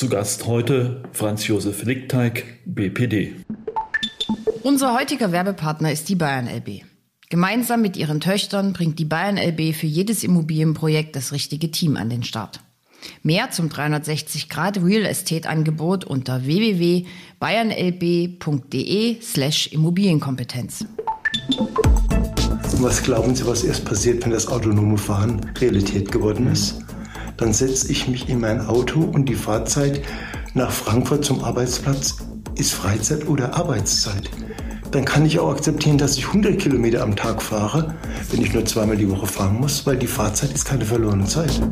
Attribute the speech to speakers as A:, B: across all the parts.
A: Zu Gast heute Franz Josef Lickteig, BPD.
B: Unser heutiger Werbepartner ist die Bayern LB. Gemeinsam mit ihren Töchtern bringt die Bayern LB für jedes Immobilienprojekt das richtige Team an den Start. Mehr zum 360 Grad Real Estate Angebot unter www.bayernlb.de slash Immobilienkompetenz.
C: Was glauben Sie, was erst passiert, wenn das autonome Fahren Realität geworden ist? Dann setze ich mich in mein Auto und die Fahrzeit nach Frankfurt zum Arbeitsplatz ist Freizeit oder Arbeitszeit. Dann kann ich auch akzeptieren, dass ich 100 Kilometer am Tag fahre, wenn ich nur zweimal die Woche fahren muss, weil die Fahrzeit ist keine verlorene Zeit.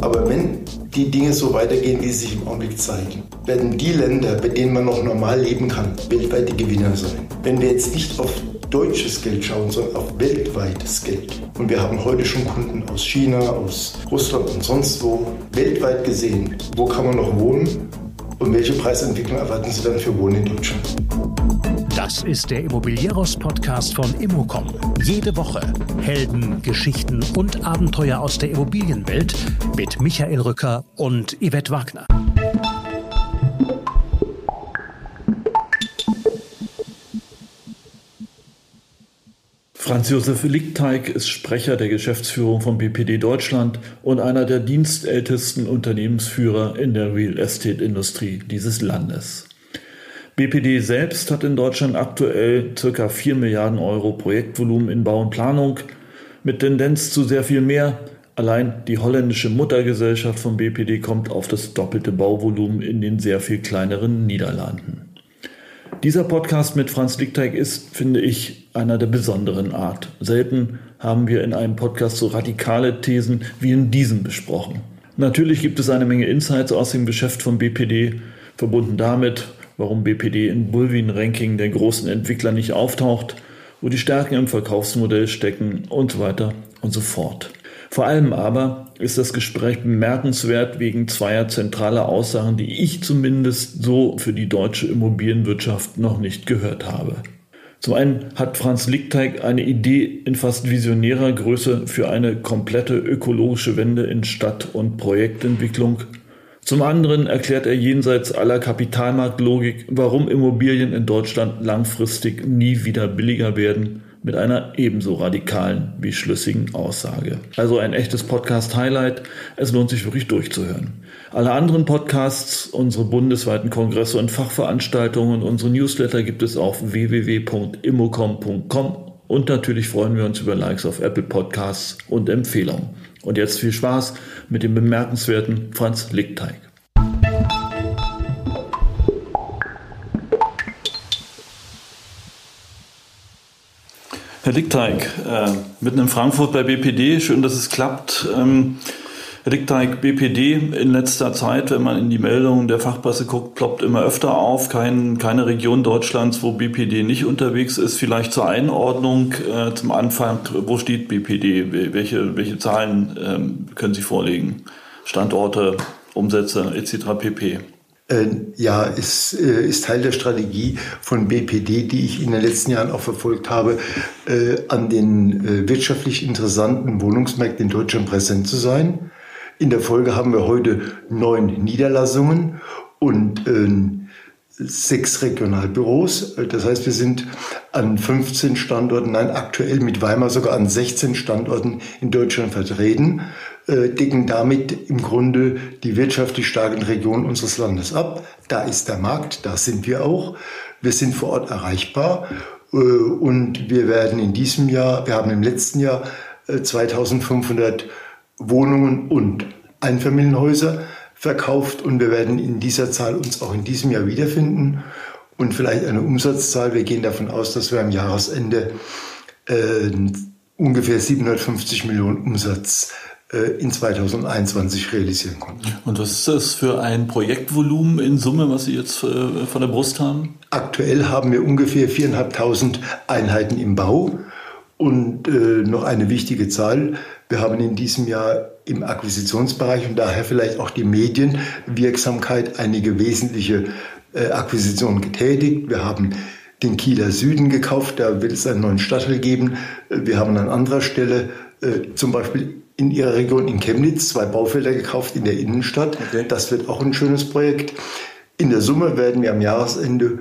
C: Aber wenn die Dinge so weitergehen, wie sie sich im Augenblick zeigen, werden die Länder, bei denen man noch normal leben kann, weltweit die Gewinner sein. Wenn wir jetzt nicht auf deutsches Geld schauen, sondern auf weltweites Geld. Und wir haben heute schon Kunden aus China, aus Russland und sonst wo, weltweit gesehen, wo kann man noch wohnen und welche Preisentwicklung erwarten Sie dann für Wohnen in Deutschland?
D: Das ist der Immobilieros-Podcast von Immocom. Jede Woche Helden, Geschichten und Abenteuer aus der Immobilienwelt mit Michael Rücker und Yvette Wagner.
A: Franz Josef Lickteig ist Sprecher der Geschäftsführung von BPD Deutschland und einer der dienstältesten Unternehmensführer in der Real Estate Industrie dieses Landes. BPD selbst hat in Deutschland aktuell ca. 4 Milliarden Euro Projektvolumen in Bau und Planung mit Tendenz zu sehr viel mehr. Allein die holländische Muttergesellschaft von BPD kommt auf das doppelte Bauvolumen in den sehr viel kleineren Niederlanden. Dieser Podcast mit Franz Lickteig ist, finde ich, einer der besonderen Art. Selten haben wir in einem Podcast so radikale Thesen wie in diesem besprochen. Natürlich gibt es eine Menge Insights aus dem Geschäft von BPD, verbunden damit, warum BPD in Bulwin-Ranking der großen Entwickler nicht auftaucht, wo die Stärken im Verkaufsmodell stecken und so weiter und so fort. Vor allem aber ist das Gespräch bemerkenswert wegen zweier zentraler Aussagen, die ich zumindest so für die deutsche Immobilienwirtschaft noch nicht gehört habe. Zum einen hat Franz Lickteig eine Idee in fast visionärer Größe für eine komplette ökologische Wende in Stadt- und Projektentwicklung. Zum anderen erklärt er jenseits aller Kapitalmarktlogik, warum Immobilien in Deutschland langfristig nie wieder billiger werden mit einer ebenso radikalen wie schlüssigen Aussage. Also ein echtes Podcast-Highlight. Es lohnt sich wirklich durchzuhören. Alle anderen Podcasts, unsere bundesweiten Kongresse und Fachveranstaltungen und unsere Newsletter gibt es auf www.immocom.com und natürlich freuen wir uns über Likes auf Apple Podcasts und Empfehlungen. Und jetzt viel Spaß mit dem bemerkenswerten Franz Lickteig. Herr Lickteig, äh, mitten in Frankfurt bei BPD, schön, dass es klappt. Ähm, Herr Lickteig, BPD in letzter Zeit, wenn man in die Meldungen der Fachpresse guckt, ploppt immer öfter auf. Kein, keine Region Deutschlands, wo BPD nicht unterwegs ist. Vielleicht zur Einordnung äh, zum Anfang, wo steht BPD? Welche, welche Zahlen ähm, können Sie vorlegen? Standorte, Umsätze etc. pp.
C: Äh, ja, ist, äh, ist Teil der Strategie von BPD, die ich in den letzten Jahren auch verfolgt habe, äh, an den wirtschaftlich interessanten Wohnungsmärkten in Deutschland präsent zu sein. In der Folge haben wir heute neun Niederlassungen und sechs Regionalbüros. Das heißt, wir sind an 15 Standorten, nein, aktuell mit Weimar sogar an 16 Standorten in Deutschland vertreten, äh, decken damit im Grunde die wirtschaftlich starken Regionen unseres Landes ab. Da ist der Markt, da sind wir auch. Wir sind vor Ort erreichbar äh, und wir werden in diesem Jahr, wir haben im letzten Jahr äh, 2500 Wohnungen und Einfamilienhäuser verkauft und wir werden in dieser Zahl uns auch in diesem Jahr wiederfinden und vielleicht eine Umsatzzahl. Wir gehen davon aus, dass wir am Jahresende äh, ungefähr 750 Millionen Umsatz äh, in 2021 realisieren konnten.
A: Und was ist das für ein Projektvolumen in Summe, was Sie jetzt äh, von der Brust haben?
C: Aktuell haben wir ungefähr 4.500 Einheiten im Bau. Und äh, noch eine wichtige Zahl, wir haben in diesem Jahr im Akquisitionsbereich und daher vielleicht auch die Medienwirksamkeit einige wesentliche äh, Akquisitionen getätigt. Wir haben den Kieler Süden gekauft, da wird es einen neuen Stadtteil geben. Äh, wir haben an anderer Stelle äh, zum Beispiel in ihrer Region in Chemnitz zwei Baufelder gekauft in der Innenstadt. Okay. Das wird auch ein schönes Projekt. In der Summe werden wir am Jahresende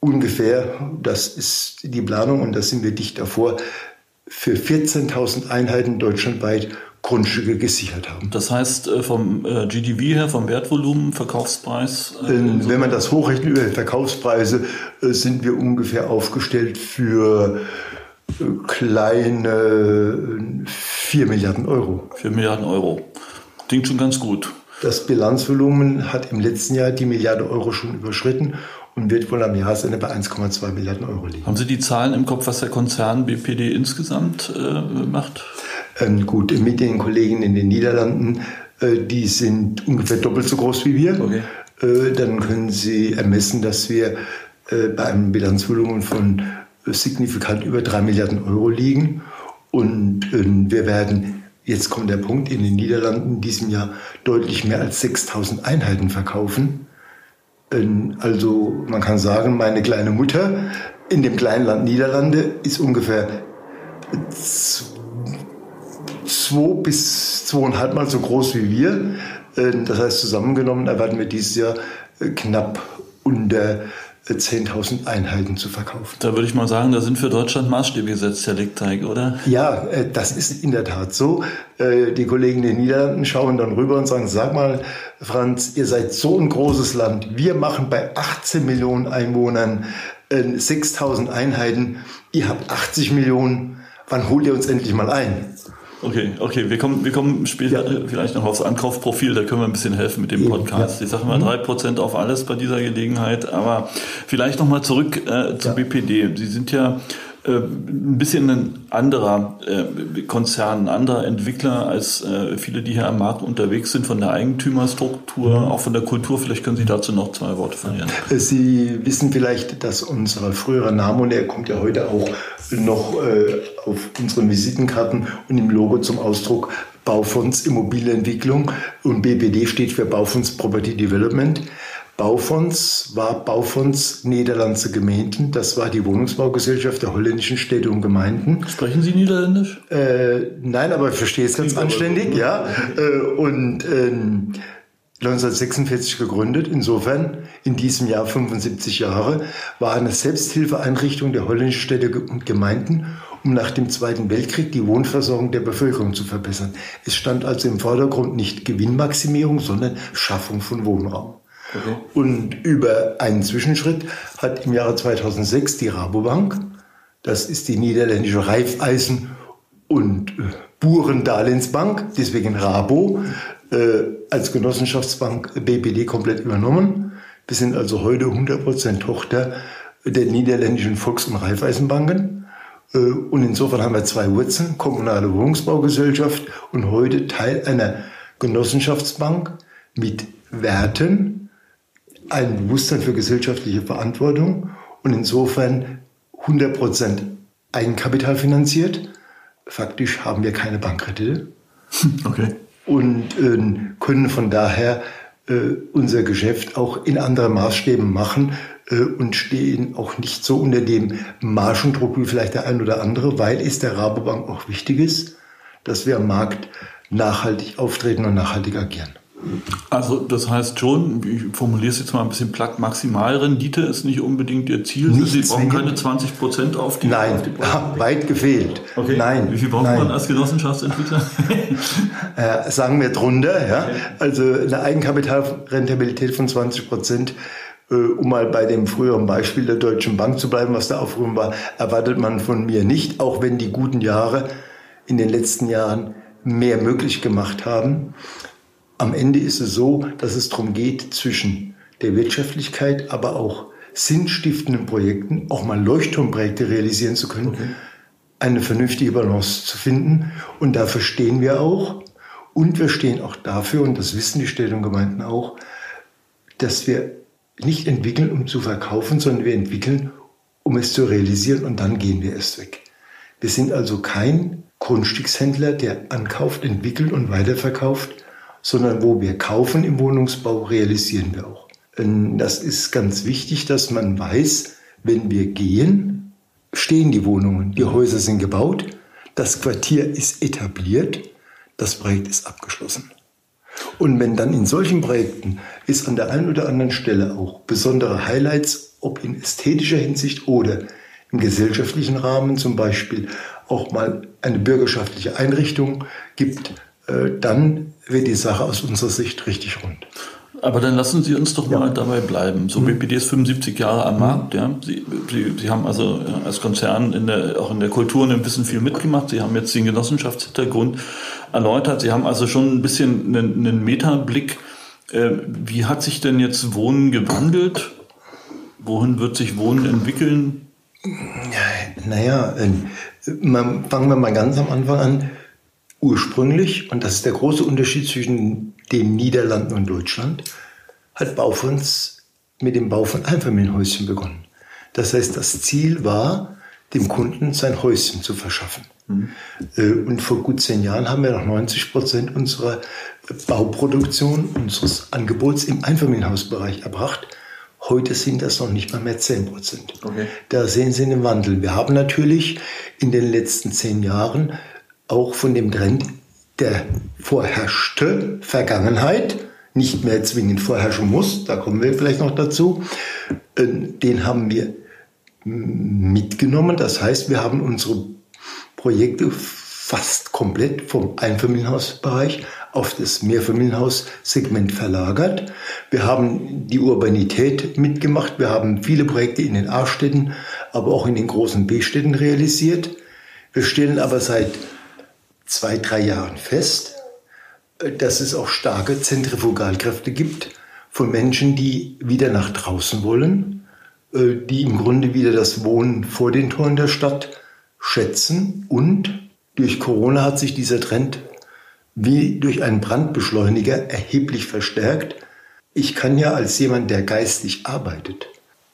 C: ungefähr, das ist die Planung und da sind wir dicht davor, für 14.000 Einheiten deutschlandweit Grundstücke gesichert haben.
A: Das heißt, äh, vom äh, GDV her, vom Wertvolumen, Verkaufspreis?
C: Äh, Wenn man das hochrechnet über Verkaufspreise, sind wir ungefähr aufgestellt für kleine 4 Milliarden Euro.
A: 4 Milliarden Euro. Klingt schon ganz gut.
C: Das Bilanzvolumen hat im letzten Jahr die Milliarde Euro schon überschritten und wird wohl am Jahresende bei 1,2 Milliarden Euro liegen.
A: Haben Sie die Zahlen im Kopf, was der Konzern BPD insgesamt äh, macht?
C: Ähm, gut, mit den Kollegen in den Niederlanden, äh, die sind ungefähr doppelt so groß wie wir. Okay. Äh, dann können Sie ermessen, dass wir äh, bei einem Bilanzvolumen von äh, signifikant über 3 Milliarden Euro liegen. Und ähm, wir werden, jetzt kommt der Punkt, in den Niederlanden in diesem Jahr deutlich mehr als 6000 Einheiten verkaufen. Also man kann sagen, meine kleine Mutter in dem kleinen Land Niederlande ist ungefähr zwei bis zweieinhalb Mal so groß wie wir. Ähm, das heißt, zusammengenommen erwarten wir dieses Jahr äh, knapp unter 10.000 Einheiten zu verkaufen.
A: Da würde ich mal sagen, da sind für Deutschland Maßstäbe gesetzt, Herr Lickteig, oder?
C: Ja, äh, das ist in der Tat so. Äh, die Kollegen in den Niederlanden schauen dann rüber und sagen, sag mal, Franz, ihr seid so ein großes Land. Wir machen bei 18 Millionen Einwohnern 6.000 Einheiten. Ihr habt 80 Millionen. Wann holt ihr uns endlich mal ein?
A: Okay, okay, wir kommen, wir kommen später ja. vielleicht noch aufs Ankaufprofil, da können wir ein bisschen helfen mit dem Podcast. Ja. Ich sage mal drei Prozent auf alles bei dieser Gelegenheit, aber vielleicht nochmal zurück äh, zu ja. BPD. Sie sind ja ein bisschen ein anderer äh, Konzern, ein anderer Entwickler als äh, viele, die hier am Markt unterwegs sind, von der Eigentümerstruktur, mhm. auch von der Kultur. Vielleicht können Sie dazu noch zwei Worte verlieren.
C: Sie wissen vielleicht, dass unser früherer Name, und er kommt ja heute auch noch auf unseren Visitenkarten und im Logo zum Ausdruck, Baufonds Immobilienentwicklung und BPD steht für Baufonds Property Development. Baufonds war Baufonds Niederlandse Gemeinden. Das war die Wohnungsbaugesellschaft der holländischen Städte und Gemeinden.
A: Sprechen Sie Niederländisch?
C: Äh, nein, aber ich verstehe es ganz anständig, ja. Äh, und äh, 1946 gegründet. Insofern in diesem Jahr 75 Jahre war eine Selbsthilfeeinrichtung der holländischen Städte und Gemeinden, um nach dem Zweiten Weltkrieg die Wohnversorgung der Bevölkerung zu verbessern. Es stand also im Vordergrund nicht Gewinnmaximierung, sondern Schaffung von Wohnraum. Und über einen Zwischenschritt hat im Jahre 2006 die Rabobank, das ist die niederländische Raiffeisen- und äh, Burendarlehensbank, deswegen Rabo, äh, als Genossenschaftsbank BPD komplett übernommen. Wir sind also heute 100% Tochter der niederländischen Volks- und Raiffeisenbanken. Äh, und insofern haben wir zwei Wurzeln, kommunale Wohnungsbaugesellschaft und heute Teil einer Genossenschaftsbank mit Werten, ein Bewusstsein für gesellschaftliche Verantwortung und insofern 100% Eigenkapital finanziert. Faktisch haben wir keine Bankkredite. Okay. Und äh, können von daher äh, unser Geschäft auch in anderen Maßstäben machen äh, und stehen auch nicht so unter dem Margendruck wie vielleicht der ein oder andere, weil es der Rabobank auch wichtig ist, dass wir am Markt nachhaltig auftreten und nachhaltig agieren.
A: Also das heißt schon, ich formuliere es jetzt mal ein bisschen platt, Maximalrendite ist nicht unbedingt Ihr Ziel. Nicht Sie brauchen keine 20 Prozent auf die
C: Nein,
A: auf
C: die weit gefehlt.
A: Okay. Nein. Wie viel braucht Nein. man als Genossenschaftsentwickler?
C: äh, sagen wir drunter, ja. Also eine Eigenkapitalrentabilität von 20 Prozent äh, um mal bei dem früheren Beispiel der Deutschen Bank zu bleiben, was da aufgerufen war, erwartet man von mir nicht, auch wenn die guten Jahre in den letzten Jahren mehr möglich gemacht haben. Am Ende ist es so, dass es darum geht, zwischen der Wirtschaftlichkeit, aber auch sinnstiftenden Projekten, auch mal Leuchtturmprojekte realisieren zu können, okay. eine vernünftige Balance zu finden. Und dafür stehen wir auch. Und wir stehen auch dafür, und das wissen die Städte und Gemeinden auch, dass wir nicht entwickeln, um zu verkaufen, sondern wir entwickeln, um es zu realisieren und dann gehen wir erst weg. Wir sind also kein Grundstückshändler, der ankauft, entwickelt und weiterverkauft, sondern wo wir kaufen im Wohnungsbau, realisieren wir auch. Das ist ganz wichtig, dass man weiß, wenn wir gehen, stehen die Wohnungen, die Häuser sind gebaut, das Quartier ist etabliert, das Projekt ist abgeschlossen. Und wenn dann in solchen Projekten es an der einen oder anderen Stelle auch besondere Highlights, ob in ästhetischer Hinsicht oder im gesellschaftlichen Rahmen zum Beispiel auch mal eine bürgerschaftliche Einrichtung gibt, dann wird die Sache aus unserer Sicht richtig rund.
A: Aber dann lassen Sie uns doch mal dabei bleiben. So, mhm. BPD ist 75 Jahre am Markt. Ja. Sie, Sie, Sie haben also als Konzern in der, auch in der Kultur und im Wissen viel mitgemacht. Sie haben jetzt den Genossenschaftshintergrund erläutert. Sie haben also schon ein bisschen einen, einen Metablick. Äh, wie hat sich denn jetzt Wohnen gewandelt? Wohin wird sich Wohnen entwickeln?
C: Naja, äh, fangen wir mal ganz am Anfang an. Ursprünglich, und das ist der große Unterschied zwischen den Niederlanden und Deutschland, hat Baufons mit dem Bau von Einfamilienhäuschen begonnen. Das heißt, das Ziel war, dem Kunden sein Häuschen zu verschaffen. Mhm. Und vor gut zehn Jahren haben wir noch 90 Prozent unserer Bauproduktion, unseres Angebots im Einfamilienhausbereich erbracht. Heute sind das noch nicht mal mehr 10 Prozent. Okay. Da sehen Sie den Wandel. Wir haben natürlich in den letzten zehn Jahren auch von dem Trend der vorherrschte Vergangenheit, nicht mehr zwingend vorherrschen muss, da kommen wir vielleicht noch dazu, äh, den haben wir mitgenommen. Das heißt, wir haben unsere Projekte fast komplett vom Einfamilienhausbereich auf das Mehrfamilienhaussegment verlagert. Wir haben die Urbanität mitgemacht. Wir haben viele Projekte in den A-Städten, aber auch in den großen B-Städten realisiert. Wir stellen aber seit zwei, drei Jahren fest, äh, dass es auch starke Zentrifugalkräfte gibt von Menschen, die wieder nach draußen wollen, äh, die im Grunde wieder das Wohnen vor den Toren der Stadt schätzen und durch Corona hat sich dieser Trend wie durch einen Brandbeschleuniger erheblich verstärkt. Ich kann ja als jemand, der geistig arbeitet,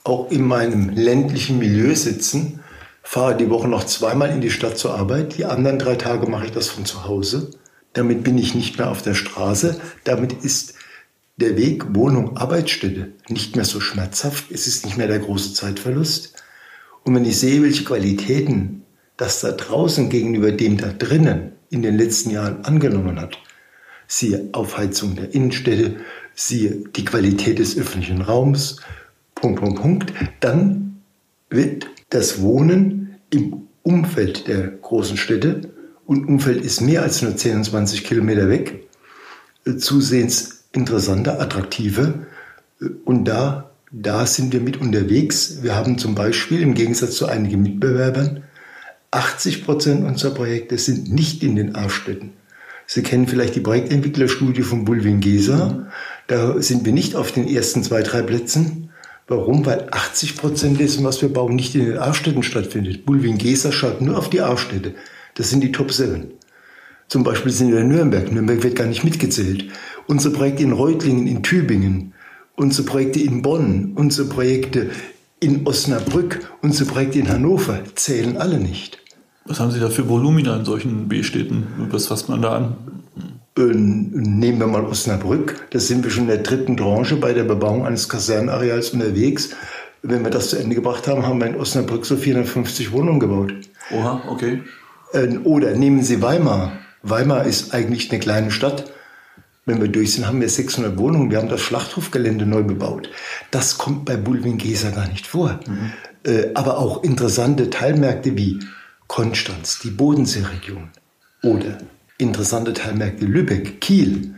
C: auch in meinem ländlichen Milieu sitzen fahre die Woche noch zweimal in die Stadt zur Arbeit. Die anderen drei Tage mache ich das von zu Hause. Damit bin ich nicht mehr auf der Straße. Damit ist der Weg Wohnung, Arbeitsstätte nicht mehr so schmerzhaft. Es ist nicht mehr der große Zeitverlust. Und wenn ich sehe, welche Qualitäten das da draußen gegenüber dem da drinnen in den letzten Jahren angenommen hat, siehe Aufheizung der Innenstädte, siehe die Qualität des öffentlichen Raums, Punkt, Punkt, Punkt, dann wird das Wohnen im Umfeld der großen Städte, und Umfeld ist mehr als nur 10 20 Kilometer weg, äh, zusehends interessanter, attraktiver. Äh, und da, da sind wir mit unterwegs. Wir haben zum Beispiel im Gegensatz zu einigen Mitbewerbern 80 Prozent unserer Projekte sind nicht in den A-Städten. Sie kennen vielleicht die Projektentwicklerstudie von Bulwin Gesa. Da sind wir nicht auf den ersten zwei, drei Plätzen, Warum? Weil 80 Prozent dessen, was wir bauen, nicht in den A-Städten stattfindet. Bulwin-Gesa schaut nur auf die A-Städte. Das sind die Top 7. Zum Beispiel sind wir in Nürnberg. Nürnberg wird gar nicht mitgezählt. Unsere Projekte in Reutlingen, in Tübingen, unsere Projekte in Bonn, unsere Projekte in Osnabrück, unsere Projekte in Hannover zählen alle nicht.
A: Was haben Sie da für Volumina in solchen B-Städten? Was fasst man da an?
C: Nehmen wir mal Osnabrück, da sind wir schon in der dritten Tranche bei der Bebauung eines Kasernenareals unterwegs. Wenn wir das zu Ende gebracht haben, haben wir in Osnabrück so 450 Wohnungen gebaut.
A: Oha, okay.
C: Oder nehmen Sie Weimar. Weimar ist eigentlich eine kleine Stadt. Wenn wir durch sind, haben wir 600 Wohnungen. Wir haben das Schlachthofgelände neu bebaut. Das kommt bei Bulwin-Gesa gar nicht vor. Mhm. Aber auch interessante Teilmärkte wie Konstanz, die Bodenseeregion oder interessante Teilmärkte Lübeck, Kiel,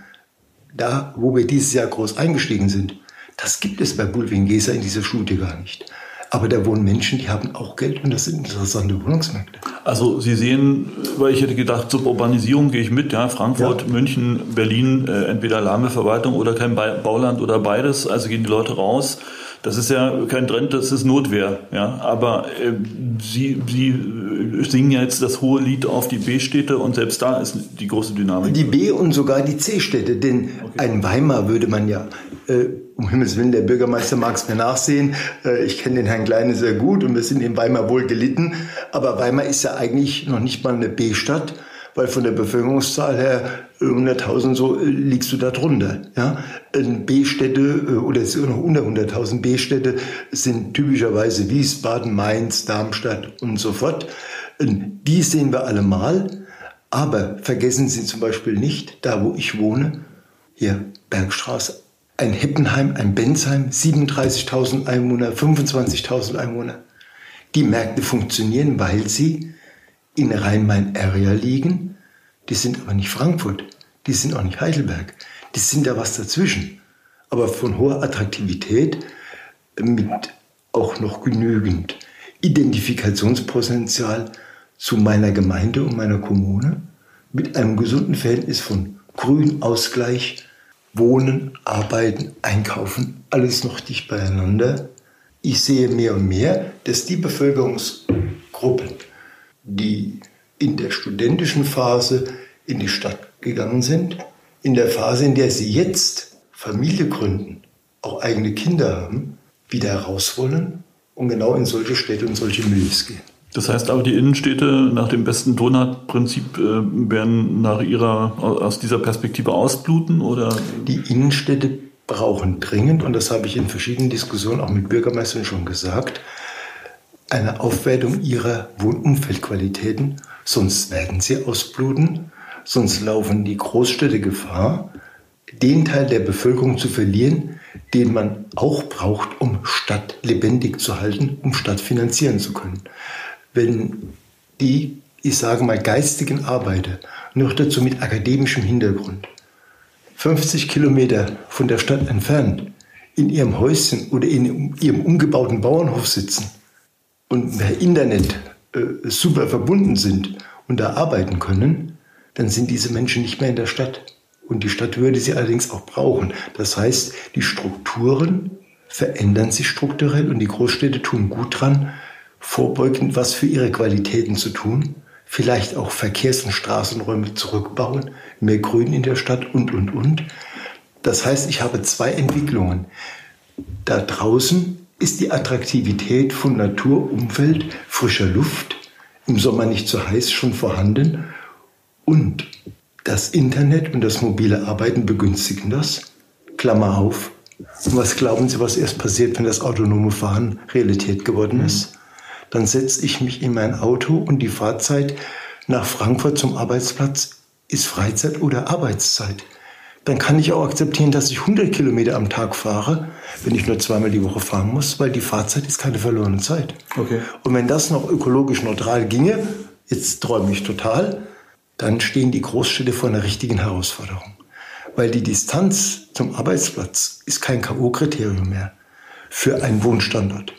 C: da, wo wir dieses Jahr groß eingestiegen sind, das gibt es bei Bulwin Gesa in dieser Studie gar nicht. Aber da wohnen Menschen, die haben auch Geld und das sind interessante Wohnungsmärkte.
A: Also Sie sehen, weil ich hätte gedacht, Suburbanisierung gehe ich mit, ja, Frankfurt, ja. München, Berlin, äh, entweder lahme Verwaltung oder kein Bauland oder beides, also gehen die Leute raus. Das ist ja kein Trend, das ist Notwehr. Ja? Aber äh, Sie, Sie singen ja jetzt das hohe Lied auf die B-Städte und selbst da ist die große Dynamik.
C: Die B- und sogar die C-Städte, denn okay. ein Weimar würde man ja, äh, um Himmels Willen, der Bürgermeister mag es mir nachsehen, äh, ich kenne den Herrn Kleine sehr gut und wir sind in Weimar wohl gelitten, aber Weimar ist ja eigentlich noch nicht mal eine B-Stadt, weil von der Bevölkerungszahl her 100.000 so äh, liegst du da drunter. Ja? B-Städte äh, oder noch unter 100.000 B-Städte sind typischerweise Wiesbaden, Mainz, Darmstadt und so fort. Die sehen wir alle mal. Aber vergessen Sie zum Beispiel nicht, da wo ich wohne, hier Bergstraße, ein Heppenheim, ein Bensheim, 37.000 Einwohner, 25.000 Einwohner. Die Märkte funktionieren, weil sie in Rhein-Main-Area liegen. Die sind aber nicht Frankfurt, die sind auch nicht Heidelberg, die sind da was dazwischen. Aber von hoher Attraktivität mit auch noch genügend Identifikationspotenzial zu meiner Gemeinde und meiner Kommune mit einem gesunden Verhältnis von Grünausgleich, Wohnen, Arbeiten, Einkaufen, alles noch dicht beieinander. Ich sehe mehr und mehr, dass die Bevölkerungsgruppen, die in der studentischen Phase in die Stadt gegangen sind, in der Phase, in der sie jetzt Familie gründen, auch eigene Kinder haben, wieder raus wollen und genau in solche Städte und solche Milieus gehen.
A: Das heißt aber, die Innenstädte nach dem besten Donut-Prinzip äh, werden nach ihrer, aus dieser Perspektive ausbluten oder?
C: Die Innenstädte brauchen dringend, und das habe ich in verschiedenen Diskussionen auch mit Bürgermeistern schon gesagt, eine Aufwertung ihrer Wohnumfeldqualitäten, sonst werden sie ausbluten, sonst laufen die Großstädte Gefahr, den Teil der Bevölkerung zu verlieren, den man auch braucht, um Stadt lebendig zu halten, um Stadt finanzieren zu können. Wenn die, ich sage mal, geistigen Arbeiter, noch dazu mit akademischem Hintergrund, 50 Kilometer von der Stadt entfernt, in ihrem Häuschen oder in ihrem umgebauten Bauernhof sitzen und per Internet äh, super verbunden sind und da arbeiten können, dann sind diese Menschen nicht mehr in der Stadt. Und die Stadt würde sie allerdings auch brauchen. Das heißt, die Strukturen verändern sich strukturell und die Großstädte tun gut dran, vorbeugend was für ihre Qualitäten zu tun, vielleicht auch Verkehrs- und Straßenräume zurückbauen, mehr Grün in der Stadt und, und, und. Das heißt, ich habe zwei Entwicklungen. Da draußen ist die Attraktivität von Natur, Umwelt, frischer Luft, im Sommer nicht zu heiß, schon vorhanden. Und das Internet und das mobile Arbeiten begünstigen das. Klammer auf. Und was glauben Sie, was erst passiert, wenn das autonome Fahren Realität geworden ist? Dann setze ich mich in mein Auto und die Fahrzeit nach Frankfurt zum Arbeitsplatz ist Freizeit oder Arbeitszeit. Dann kann ich auch akzeptieren, dass ich 100 Kilometer am Tag fahre, wenn ich nur zweimal die Woche fahren muss, weil die Fahrzeit ist keine verlorene Zeit. Okay. Und wenn das noch ökologisch neutral ginge, jetzt träume ich total, dann stehen die Großstädte vor einer richtigen Herausforderung. Weil die Distanz zum Arbeitsplatz ist kein K.O.-Kriterium mehr für einen Wohnstandort.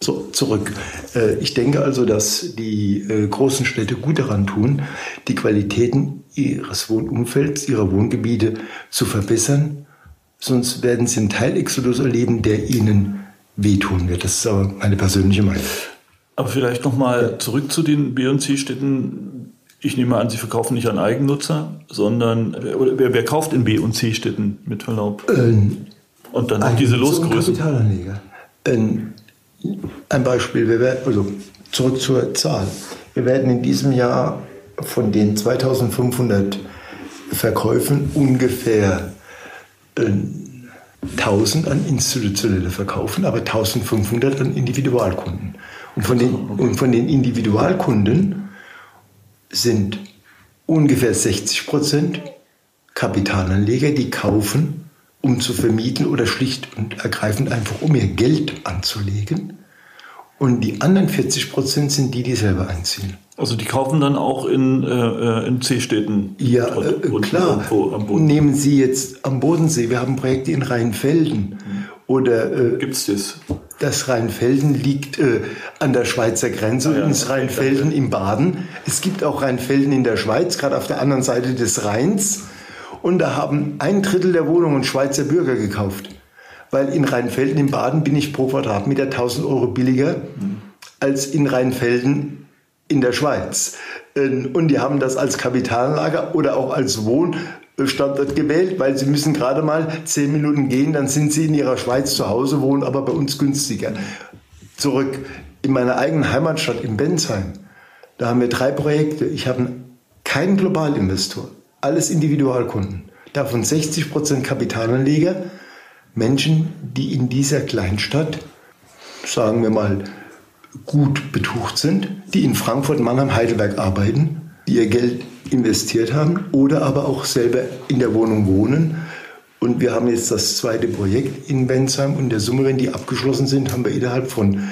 C: So, zurück. Äh, ich denke also, dass die äh, großen Städte gut daran tun, die Qualitäten ihres Wohnumfelds, ihrer Wohngebiete zu verbessern. Sonst werden sie einen Teilexodus erleben, der ihnen wehtun wird. Das ist aber meine persönliche Meinung.
A: Aber vielleicht nochmal zurück zu den B- und C-Städten. Ich nehme an, Sie verkaufen nicht an Eigennutzer, sondern oder wer, wer kauft in B- und C-Städten mit Verlaub? Ähm, und dann diese Losgröße.
C: Kapitalanleger. Ähm, ein Beispiel, wir werden, also zurück zur Zahl. Wir werden in diesem Jahr von den 2500 Verkäufen ungefähr äh, 1000 an institutionelle verkaufen, aber 1500 an Individualkunden. Und von den, und von den Individualkunden sind ungefähr 60 Prozent Kapitalanleger, die kaufen um zu vermieten oder schlicht und ergreifend einfach um ihr Geld anzulegen. Und die anderen 40 Prozent sind die, die selber einziehen.
A: Also die kaufen dann auch in, äh, in C-Städten?
C: Ja, äh, klar. Irgendwo, Nehmen Sie jetzt am Bodensee, wir haben Projekte in Rheinfelden. Mhm. Oder äh,
A: gibt es das?
C: Das Rheinfelden liegt äh, an der Schweizer Grenze ah, ja, und ist Rheinfelden im Baden. Es gibt auch Rheinfelden in der Schweiz, gerade auf der anderen Seite des Rheins. Und da haben ein Drittel der Wohnungen Schweizer Bürger gekauft. Weil in Rheinfelden im Baden bin ich pro Quadratmeter 1000 Euro billiger als in Rheinfelden in der Schweiz. Ähm, und die haben das als Kapitalanlager oder auch als Wohnstandort gewählt, weil sie müssen gerade mal zehn Minuten gehen, dann sind sie in ihrer Schweiz zu Hause, wohnen aber bei uns günstiger. Zurück in meiner eigenen Heimatstadt in Bensheim. Da haben wir drei Projekte. Ich habe keinen Globalinvestor alles Individualkunden. Davon 60 Prozent Kapitalanleger, Menschen, die in dieser Kleinstadt, sagen wir mal, gut betucht sind, die in Frankfurt, Mannheim, Heidelberg arbeiten, die ihr Geld investiert haben oder aber auch selber in der Wohnung wohnen. Und wir haben jetzt das zweite Projekt in Bensheim und der Summe, wenn die abgeschlossen sind, haben wir innerhalb von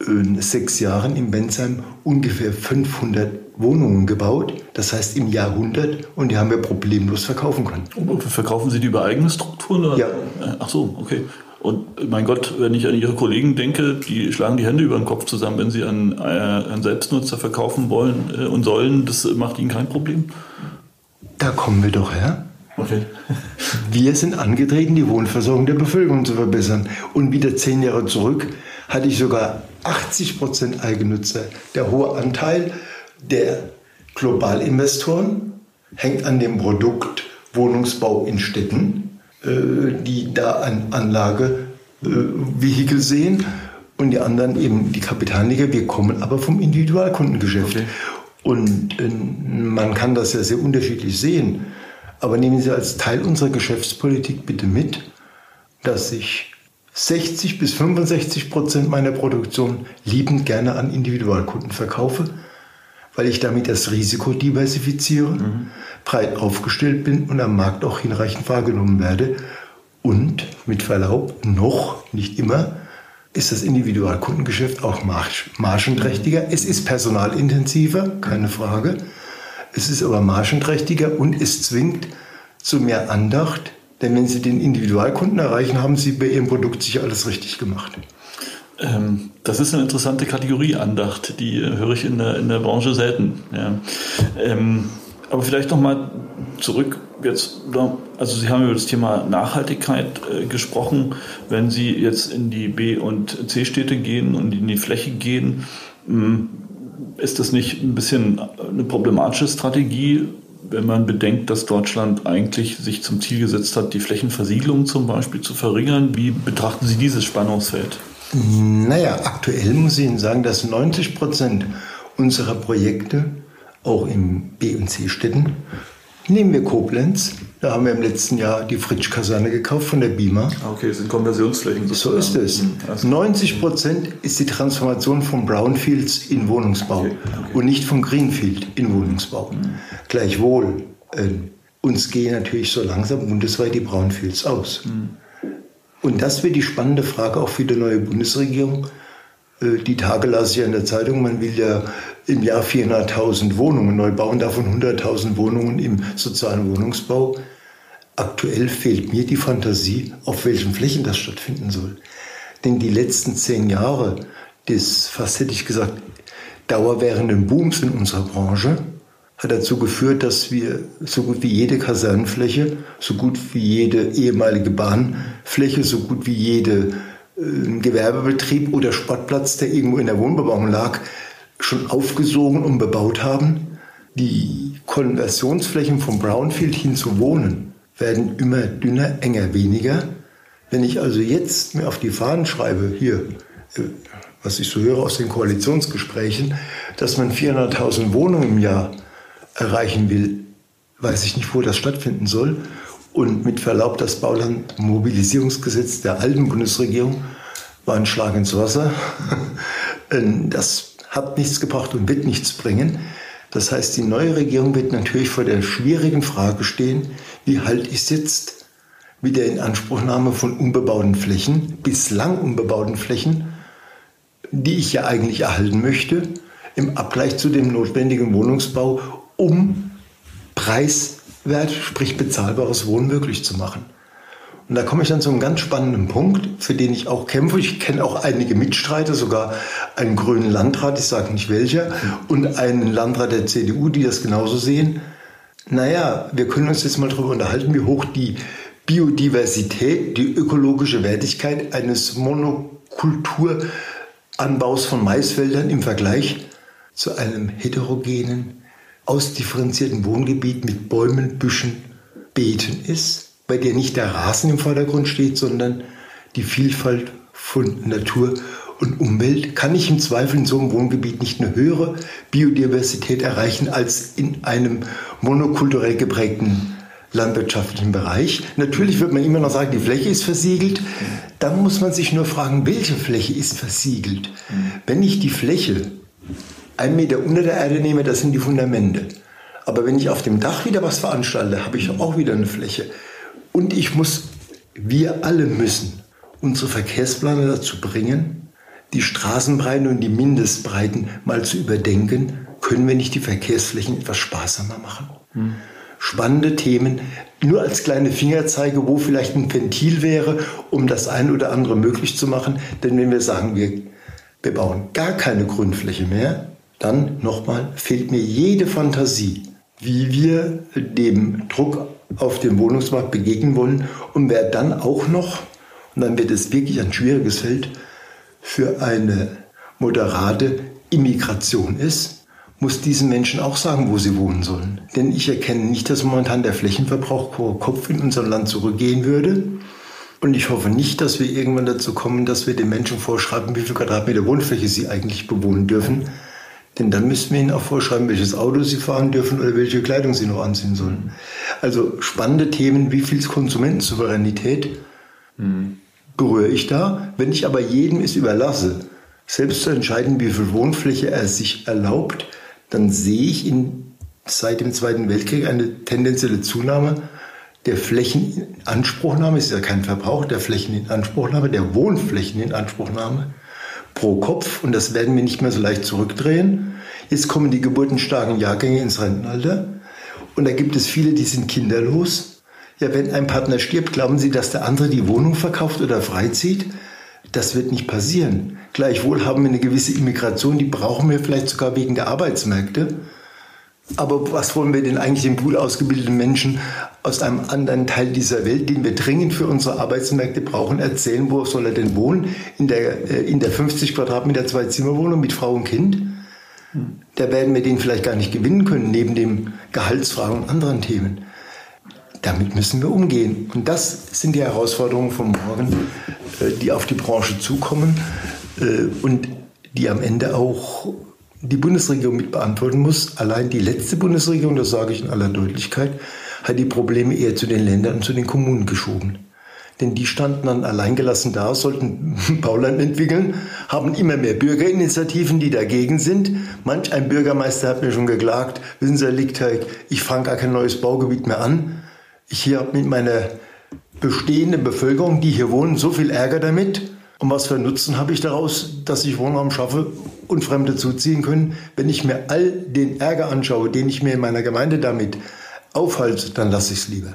C: äh, sechs Jahren in Bensheim ungefähr 500 Wohnungen gebaut. Das heißt im Jahr 100 und die haben wir problemlos verkaufen können.
A: Und verkaufen Sie die über eigene Strukturen? Oder?
C: Ja.
A: Ach so, okay. Und mein Gott, wenn ich an Ihre Kollegen denke, die schlagen die Hände über den Kopf zusammen, wenn sie an, äh, an Selbstnutzer verkaufen wollen äh, und sollen. Das macht Ihnen kein Problem?
C: Da kommen wir doch her.
A: Okay.
C: Wir sind angetreten, die Wohnversorgung der Bevölkerung zu verbessern. Und wieder zehn Jahre zurück hatte ich sogar 80 Prozent Eigennutzer. Der hohe Anteil der Globalinvestoren hängt an dem Produkt Wohnungsbau in Städten, äh, die da ein Anlagevehikel sehen und die anderen eben die Kapitalnehmer. Wir kommen aber vom Individualkundengeschäft. Okay. Und äh, man kann das ja sehr unterschiedlich sehen. Aber nehmen Sie als Teil unserer Geschäftspolitik bitte mit, dass ich 60 bis 65 Prozent meiner Produktion liebend gerne an Individualkunden verkaufe, weil ich damit das Risiko diversifiziere, mhm. breit aufgestellt bin und am Markt auch hinreichend wahrgenommen werde. Und mit Verlaub, noch, nicht immer, ist das Individualkundengeschäft auch margenträchtiger. Es ist personalintensiver, keine Frage. Es ist aber margenträchtiger und es zwingt zu mehr Andacht, denn wenn Sie den Individualkunden erreichen, haben Sie bei Ihrem Produkt sicher alles richtig gemacht.
A: Ähm, das ist eine interessante Kategorie Andacht, die äh, höre ich in der, in der Branche selten. Ja. Ähm, aber vielleicht nochmal zurück jetzt, also Sie haben über das Thema Nachhaltigkeit äh, gesprochen. Wenn Sie jetzt in die B- und C-Städte gehen und in die Fläche gehen, mh, hm, ist das nicht ein bisschen eine problematische Strategie, wenn man bedenkt, dass Deutschland eigentlich sich zum Ziel gesetzt hat, die Flächenversiegelung zum Beispiel zu verringern? Wie betrachten Sie dieses Spannungsfeld?
C: Naja, aktuell muss ich Ihnen sagen, dass 90 Prozent unserer Projekte auch in B- und C-Städten Nehmen wir Koblenz. Da haben wir im letzten Jahr die Fritsch-Kaserne gekauft von der BIMA.
A: Okay, sind Konversionsflächen.
C: Sozusagen. So ist es. Mhm, also 90 Prozent ist die Transformation von Brownfields in Wohnungsbau okay, okay. und nicht von Greenfield in Wohnungsbau. Mhm. Gleichwohl, äh, uns gehen natürlich so langsam bundesweit die Brownfields aus. Mhm. Und das wird die spannende Frage auch für die neue Bundesregierung. Äh, die Tage las ich in der Zeitung, man will ja im Jahr 400.000 Wohnungen neu bauen, davon 100.000 Wohnungen im sozialen Wohnungsbau. Aktuell fehlt mir die Fantasie, auf welchen Flächen das stattfinden soll. Denn die letzten zehn Jahre des, fast hätte ich gesagt, dauerwährenden Booms in unserer Branche hat dazu geführt, dass wir so gut wie jede Kasernenfläche, so gut wie jede ehemalige Bahnfläche, so gut wie jede äh, Gewerbebetrieb oder Sportplatz, der irgendwo in der Wohnbebauung lag, schon aufgesogen und bebaut haben. Die Konversionsflächen vom Brownfield hin zu Wohnen werden immer dünner, enger, weniger. Wenn ich also jetzt mir auf die Fahnen schreibe, hier, äh, was ich so höre aus den Koalitionsgesprächen, dass man 400.000 Wohnungen im Jahr erreichen will, weiß ich nicht, wo das stattfinden soll. Und mit Verlaub, das Baulandmobilisierungsgesetz der alten Bundesregierung war ein Schlag ins Wasser. Das hat nichts gebracht und wird nichts bringen. Das heißt, die neue Regierung wird natürlich vor der schwierigen Frage stehen, wie halt ist jetzt mit der Inanspruchnahme von unbebauten Flächen, bislang unbebauten Flächen, die ich ja eigentlich erhalten möchte, im Abgleich zu dem notwendigen Wohnungsbau, um preiswert, sprich bezahlbares Wohnen möglich zu machen. Und da komme ich dann zu einem ganz spannenden Punkt, für den ich auch kämpfe. Ich kenne auch einige Mitstreiter, sogar einen grünen Landrat, ich sage nicht welcher, und einen Landrat der CDU, die das genauso sehen. Naja, wir können uns jetzt mal darüber unterhalten, wie hoch die Biodiversität, die ökologische Wertigkeit eines Monokulturanbaus von Maisfeldern im Vergleich zu einem heterogenen, ausdifferenzierten Wohngebiet mit Bäumen, Büschen, Beeten ist bei der nicht der Rasen im Vordergrund steht, sondern die Vielfalt von Natur und Umwelt, kann ich im Zweifel in so einem Wohngebiet nicht eine höhere Biodiversität erreichen als in einem monokulturell geprägten landwirtschaftlichen Bereich. Natürlich wird man immer noch sagen, die Fläche ist versiegelt. Dann muss man sich nur fragen, welche Fläche ist versiegelt? Wenn ich die Fläche Ein Meter unter der Erde nehme, das sind die Fundamente. Aber wenn ich auf dem Dach wieder was veranstalte, habe ich auch wieder eine Fläche. Und ich muss, wir alle müssen unsere Verkehrsplaner dazu bringen, die Straßenbreiten und die Mindestbreiten mal zu überdenken. Können wir nicht die Verkehrsflächen etwas sparsamer machen? Hm. Spannende Themen, nur als kleine Fingerzeige, wo vielleicht ein Ventil wäre, um das eine oder andere möglich zu machen. Denn wenn wir sagen, wir, wir bauen gar keine Grundfläche mehr, dann nochmal fehlt mir jede Fantasie, wie wir dem Druck auf dem Wohnungsmarkt begegnen wollen und wer dann auch noch, und dann wird es wirklich ein schwieriges Feld, für eine moderate Immigration ist, muss diesen Menschen auch sagen, wo sie wohnen sollen. Denn ich erkenne nicht, dass momentan der Flächenverbrauch pro Kopf in unserem Land zurückgehen würde. Und ich hoffe nicht, dass wir irgendwann dazu kommen, dass wir den Menschen vorschreiben, wie viel Quadratmeter Wohnfläche sie eigentlich bewohnen dürfen. Denn dann müssten wir ihnen auch vorschreiben, welches Auto sie fahren dürfen oder welche Kleidung sie noch anziehen sollen. Also spannende Themen, wie viel Konsumentensouveränität mhm. berühre ich da. Wenn ich aber jedem es überlasse, selbst zu entscheiden, wie viel Wohnfläche er sich erlaubt, dann sehe ich in, seit dem Zweiten Weltkrieg eine tendenzielle Zunahme der Flächeninanspruchnahme, ist ja kein Verbrauch, der Flächeninanspruchnahme, der Wohnflächeninanspruchnahme pro Kopf und das werden wir nicht mehr so leicht zurückdrehen. Jetzt kommen die geburtenstarken Jahrgänge ins Rentenalter und da gibt es viele, die sind kinderlos. Ja, wenn ein Partner stirbt, glauben Sie, dass der andere die Wohnung verkauft oder freizieht? Das wird nicht passieren. Gleichwohl haben wir eine gewisse Immigration, die brauchen wir vielleicht sogar wegen der Arbeitsmärkte. Aber was wollen wir denn eigentlich den gut ausgebildeten Menschen aus einem anderen Teil dieser Welt, den wir dringend für unsere Arbeitsmärkte brauchen, erzählen? Wo soll er denn wohnen? In der, äh, in der 50 Quadratmeter Zwei-Zimmer-Wohnung mit Frau und Kind? Da werden wir den vielleicht gar nicht gewinnen können, neben dem Gehaltsfragen und anderen Themen. Damit müssen wir umgehen. Und das sind die Herausforderungen von morgen, äh, die auf die Branche zukommen äh, und die am Ende auch die Bundesregierung mit beantworten muss. Allein die letzte Bundesregierung, das sage ich in aller Deutlichkeit, hat die Probleme eher zu den Ländern und zu den Kommunen geschoben. Denn die standen dann alleingelassen da, sollten Bauland entwickeln, haben immer mehr Bürgerinitiativen, die dagegen sind. Manch ein Bürgermeister hat mir schon geklagt, wissen Sie, Herr Lichtteig, ich fange gar kein neues Baugebiet mehr an. Ich hier habe mit meiner bestehenden Bevölkerung, die hier wohnen, so viel Ärger damit. Und was für Nutzen habe ich daraus, dass ich Wohnraum schaffe und Fremde zuziehen können? Wenn ich mir all den Ärger anschaue, den ich mir in meiner Gemeinde damit aufhalte, dann lasse ich es lieber.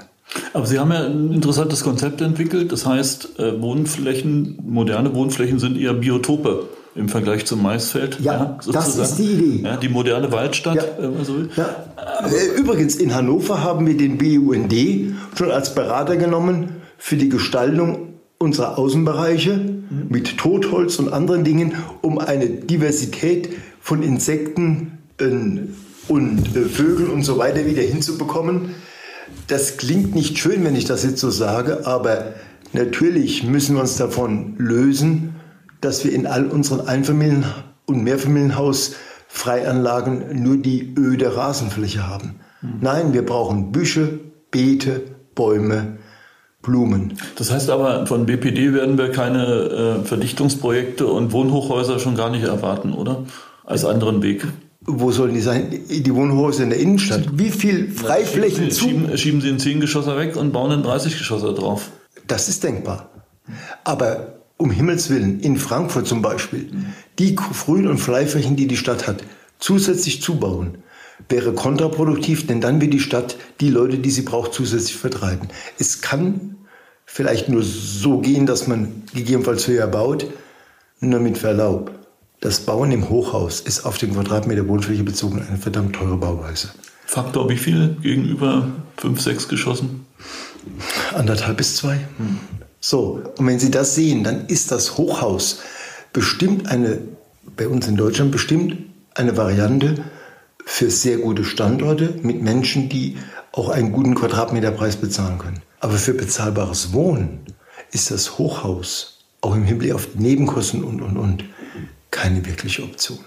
A: Aber Sie haben ja ein interessantes Konzept entwickelt. Das heißt, äh, Wohnflächen, moderne Wohnflächen sind eher Biotope im Vergleich zum Maisfeld.
C: Ja, ja das ist die Idee.
A: Ja, die moderne Waldstadt. Ja.
C: So. Ja. Äh, übrigens, in Hannover haben wir den BUND schon als Berater genommen für die Gestaltung unserer Außenbereiche mit Totholz und anderen Dingen, um eine Diversität von Insekten äh, und äh, Vögeln und so weiter wieder hinzubekommen. Das klingt nicht schön, wenn ich das jetzt so sage, aber natürlich müssen wir uns davon lösen, dass wir in all unseren Einfamilien- und Mehrfamilienhaus-Freianlagen nur die öde Rasenfläche haben. Nein, wir brauchen Büsche, Beete, Bäume, Blumen.
A: Das heißt aber, von BPD werden wir keine äh, Verdichtungsprojekte und Wohnhochhäuser schon gar nicht erwarten, oder? Als anderen Weg.
C: Wo sollen die sein? Die Wohnhochhäuser in der Innenstadt. Wie viel Freiflächen
A: zu? Schieben, schieben Sie einen 10-Geschosser weg und bauen einen 30-Geschosser drauf.
C: Das ist denkbar. Aber um Himmels Willen, in Frankfurt zum Beispiel, die Früh- und Freiflächen, die die Stadt hat, zusätzlich zubauen, wäre kontraproduktiv, denn dann wird die Stadt die Leute, die sie braucht, zusätzlich vertreiben. Es kann vielleicht nur so gehen, dass man gegebenenfalls höher baut, nur mit Verlaub. Das Bauen im Hochhaus ist auf den Quadratmeter Wohnfläche bezogen eine verdammt teure Bauweise.
A: Faktor wie viel gegenüber fünf, sechs Geschossen?
C: Anderthalb bis zwei. Hm. So, und wenn Sie das sehen, dann ist das Hochhaus bestimmt eine, bei uns in Deutschland bestimmt eine Variante, für sehr gute Standorte mit Menschen, die auch einen guten Quadratmeterpreis bezahlen können. Aber für bezahlbares Wohnen ist das Hochhaus auch im Hinblick auf Nebenkosten und, und, und keine wirkliche Option.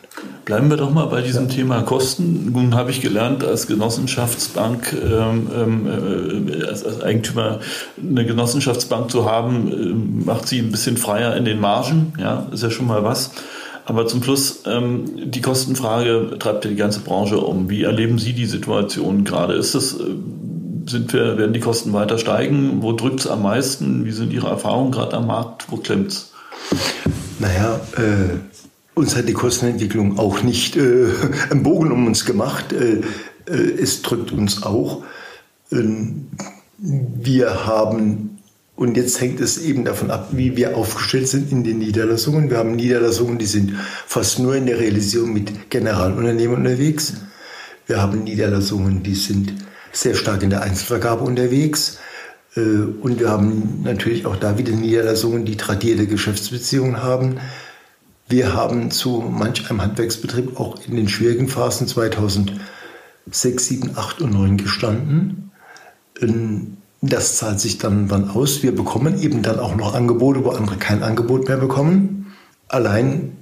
A: Bleiben wir doch mal bei diesem ja. Thema Kosten. Nun habe ich gelernt, als Genossenschaftsbank, ähm, ähm äh, als, als, Eigentümer eine Genossenschaftsbank zu haben, äh, macht sie ein bisschen freier in den Margen. Ja, ist ja schon mal was. Aber zum Schluss, ähm, die Kostenfrage treibt ja die ganze Branche um. Wie erleben Sie die Situation gerade? Ist das, äh, sind wir, werden die Kosten weiter steigen? Wo drückt es am meisten? Wie sind Ihre Erfahrungen gerade am Markt? Wo klemmt es?
C: Naja, äh, uns hat die Kostenentwicklung auch nicht äh, einen Bogen um uns gemacht. Äh, äh, es drückt uns auch. Ähm, wir haben, und jetzt hängt es eben davon ab, wie wir aufgestellt sind in den Niederlassungen. Wir haben Niederlassungen, die sind fast nur in der Realisierung mit Generalunternehmen unterwegs. Wir haben Niederlassungen, die sind sehr stark in der Einzelvergabe unterwegs. Äh, und wir haben natürlich auch da wieder Niederlassungen, die tradierte Geschäftsbeziehungen haben. Wir haben zu manch einem Handwerksbetrieb auch in den schwierigen Phasen 2006, 7, 8 und 9 gestanden. Das zahlt sich dann, dann aus. Wir bekommen eben dann auch noch Angebote, wo andere kein Angebot mehr bekommen. Allein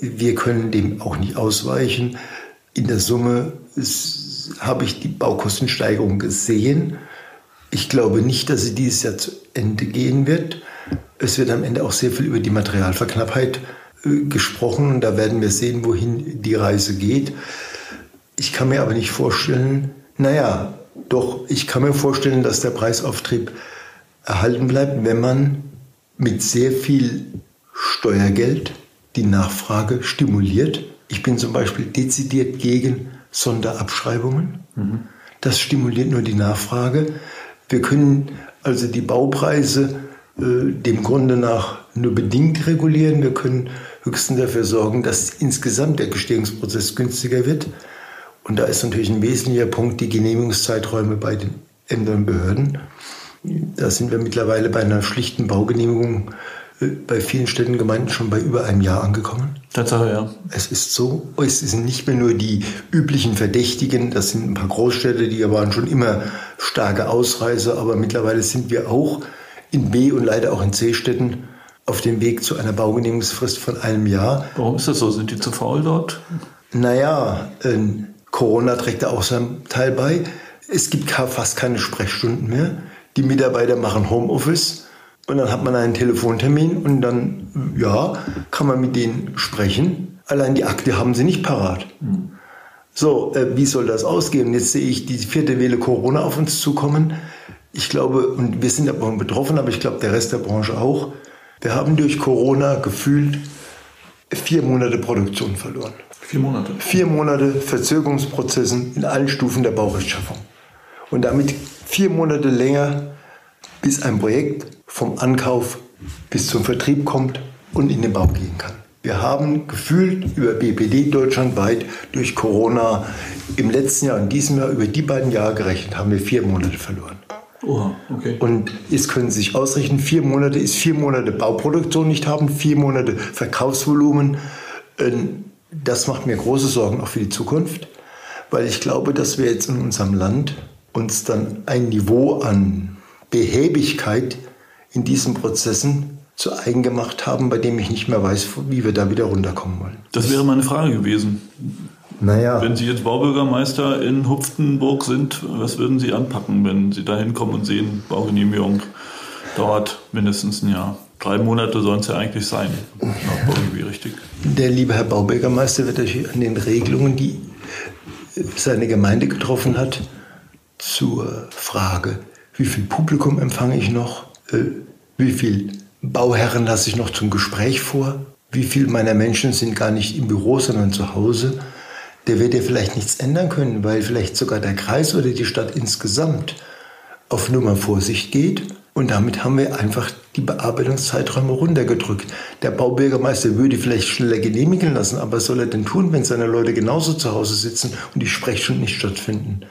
C: wir können dem auch nicht ausweichen. In der Summe habe ich die Baukostensteigerung gesehen. Ich glaube nicht, dass sie dieses Jahr zu Ende gehen wird. Es wird am Ende auch sehr viel über die Materialverknappheit äh, gesprochen da werden wir sehen, wohin die Reise geht. Ich kann mir aber nicht vorstellen, naja, doch, ich kann mir vorstellen, dass der Preisauftrieb erhalten bleibt, wenn man mit sehr viel Steuergeld die Nachfrage stimuliert. Ich bin zum Beispiel dezidiert gegen Sonderabschreibungen. Mhm. Das stimuliert nur die Nachfrage. Wir können also die Baupreise äh, dem Grunde nach nur bedingt regulieren. Wir können höchstens dafür sorgen, dass insgesamt der Gestehungsprozess günstiger wird. Und da ist natürlich ein wesentlicher Punkt die Genehmigungszeiträume bei den Ämtern und Behörden. Da sind wir mittlerweile bei einer schlichten Baugenehmigung äh, bei vielen Städten und Gemeinden schon bei über einem Jahr angekommen.
A: Tatsache, ja.
C: Es ist so, es sind nicht mehr nur die üblichen Verdächtigen, das sind ein paar Großstädte, die waren schon immer starke Ausreißer, aber mittlerweile sind wir auch in B- und leider auch in C-Städten auf dem Weg zu einer Baugenehmigungsfrist von einem Jahr.
A: Warum ist das so? Sind die zu faul dort?
C: Naja, äh, Corona trägt da auch seinen Teil bei. Es gibt fast keine Sprechstunden mehr. Die Mitarbeiter machen Homeoffice und dann hat man einen Telefontermin und dann, ja, kann man mit denen sprechen. Allein die Akte haben sie nicht parat. Mhm. So, äh, wie soll das ausgehen? Jetzt sehe ich die vierte Welle Corona auf uns zukommen. Ich glaube, und wir sind davon betroffen, aber ich glaube, der Rest der Branche auch. Wir haben durch Corona gefühlt vier Monate Produktion verloren.
A: Vier Monate?
C: Vier Monate Verzögerungsprozessen in allen Stufen der Baurechtschaffung. Und damit vier Monate länger, bis ein Projekt vom Ankauf bis zum Vertrieb kommt und in den Bau gehen kann. Wir haben gefühlt über BPD deutschlandweit durch Corona im letzten Jahr und diesem Jahr über die beiden Jahre gerechnet, haben wir vier Monate verloren.
A: Oha, okay.
C: Und jetzt können Sie sich ausrechnen, vier Monate ist vier Monate Bauproduktion nicht haben, vier Monate Verkaufsvolumen. Ähm, das macht mir große Sorgen auch für die Zukunft, weil ich glaube, dass wir jetzt in unserem Land uns dann ein Niveau an Behäbigkeit in diesen Prozessen zu eigen gemacht haben, bei dem ich nicht mehr weiß, wie wir da wieder runterkommen wollen.
A: Das wäre meine Frage gewesen.
C: Naja.
A: Wenn Sie jetzt Baubürgermeister in Hupfenburg sind, was würden Sie anpacken, wenn Sie da hinkommen und sehen, Baugenehmigung dauert mindestens ein Jahr? Drei Monate sollen es ja eigentlich sein.
C: Irgendwie richtig. Der liebe Herr Baubürgermeister wird natürlich an den Regelungen, die seine Gemeinde getroffen hat, zur Frage, wie viel Publikum empfange ich noch, äh, wie viel Bauherren lasse ich noch zum Gespräch vor, wie viele meiner Menschen sind gar nicht im Büro, sondern zu Hause der wird ja vielleicht nichts ändern können, weil vielleicht sogar der Kreis oder die Stadt insgesamt auf Nummer Vorsicht geht. Und damit haben wir einfach die Bearbeitungszeiträume runtergedrückt. Der Baubürgermeister würde vielleicht schneller genehmigen lassen, aber was soll er denn tun, wenn seine Leute genauso zu Hause sitzen und die Sprechstunden nicht stattfinden?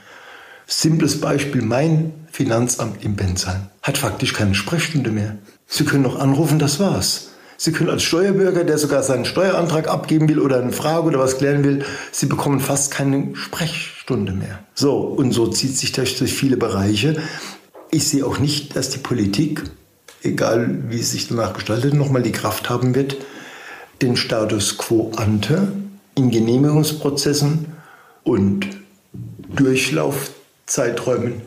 C: Simples Beispiel, mein Finanzamt in Bensheim hat faktisch keine Sprechstunde mehr. Sie können noch anrufen, das war's. Sie können als Steuerbürger, der sogar seinen Steuerantrag abgeben will oder eine Frage oder was klären will, Sie bekommen fast keine Sprechstunde mehr. So, und so zieht sich das durch viele Bereiche. Ich sehe auch nicht, dass die Politik, egal wie es sich danach gestaltet, nochmal die Kraft haben wird, den Status quo ante in Genehmigungsprozessen und Durchlaufzeiträumen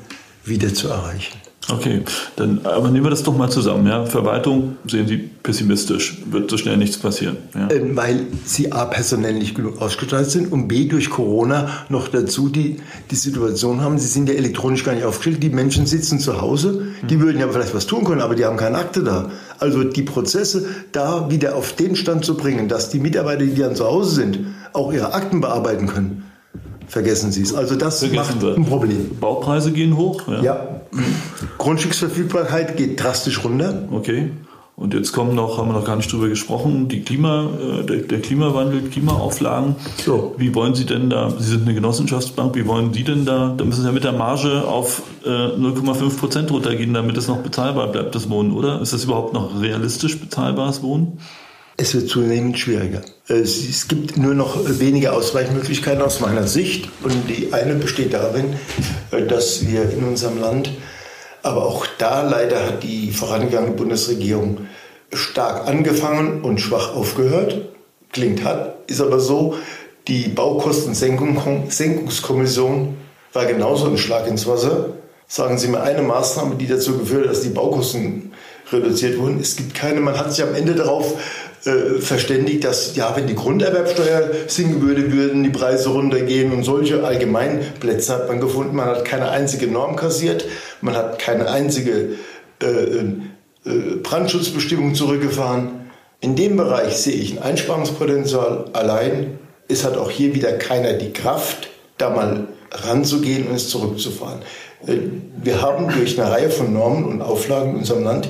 C: wieder zu erreichen.
A: Okay, dann aber nehmen wir das doch mal zusammen. Ja? Verwaltung sehen Sie pessimistisch, wird so schnell nichts passieren. Ja?
C: Ähm, weil sie A, personell nicht genug ausgestattet sind und B, durch Corona noch dazu die, die Situation haben, sie sind ja elektronisch gar nicht aufgestellt, die Menschen sitzen zu Hause, die würden ja vielleicht was tun können, aber die haben keine Akte da. Also die Prozesse da wieder auf den Stand zu bringen, dass die Mitarbeiter, die dann zu Hause sind, auch ihre Akten bearbeiten können vergessen Sie es. Also das Vergessen macht wir. ein Problem.
A: Baupreise gehen hoch.
C: Ja. ja. Grundstücksverfügbarkeit geht drastisch runter.
A: Okay. Und jetzt kommen noch, haben wir noch gar nicht drüber gesprochen, die Klima, äh, der, der Klimawandel, Klimaauflagen. So. Wie wollen Sie denn da, Sie sind eine Genossenschaftsbank, wie wollen Sie denn da, da müssen Sie ja mit der Marge auf äh, 0,5 Prozent runtergehen, damit es noch bezahlbar bleibt, das Wohnen, oder? Ist das überhaupt noch realistisch bezahlbares Wohnen?
C: Es wird zunehmend schwieriger. Es gibt nur noch wenige Ausweichmöglichkeiten aus meiner Sicht. Und die eine besteht darin, dass wir in unserem Land, aber auch da leider hat die vorangegangene Bundesregierung stark angefangen und schwach aufgehört. Klingt hart, ist aber so. Die Baukostensenkungskommission war genauso ein Schlag ins Wasser. Sagen Sie mir eine Maßnahme, die dazu geführt hat, dass die Baukosten reduziert wurden. Es gibt keine, man hat sich am Ende darauf äh, verständigt, dass ja, wenn die Grunderwerbsteuer sinken würde, würden die Preise runtergehen und solche Allgemeinplätze hat man gefunden. Man hat keine einzige Norm kassiert, man hat keine einzige äh, äh, Brandschutzbestimmung zurückgefahren. In dem Bereich sehe ich ein Einsparungspotenzial allein. Es hat auch hier wieder keiner die Kraft, da mal ranzugehen und es zurückzufahren. Äh, wir haben durch eine Reihe von Normen und Auflagen in unserem Land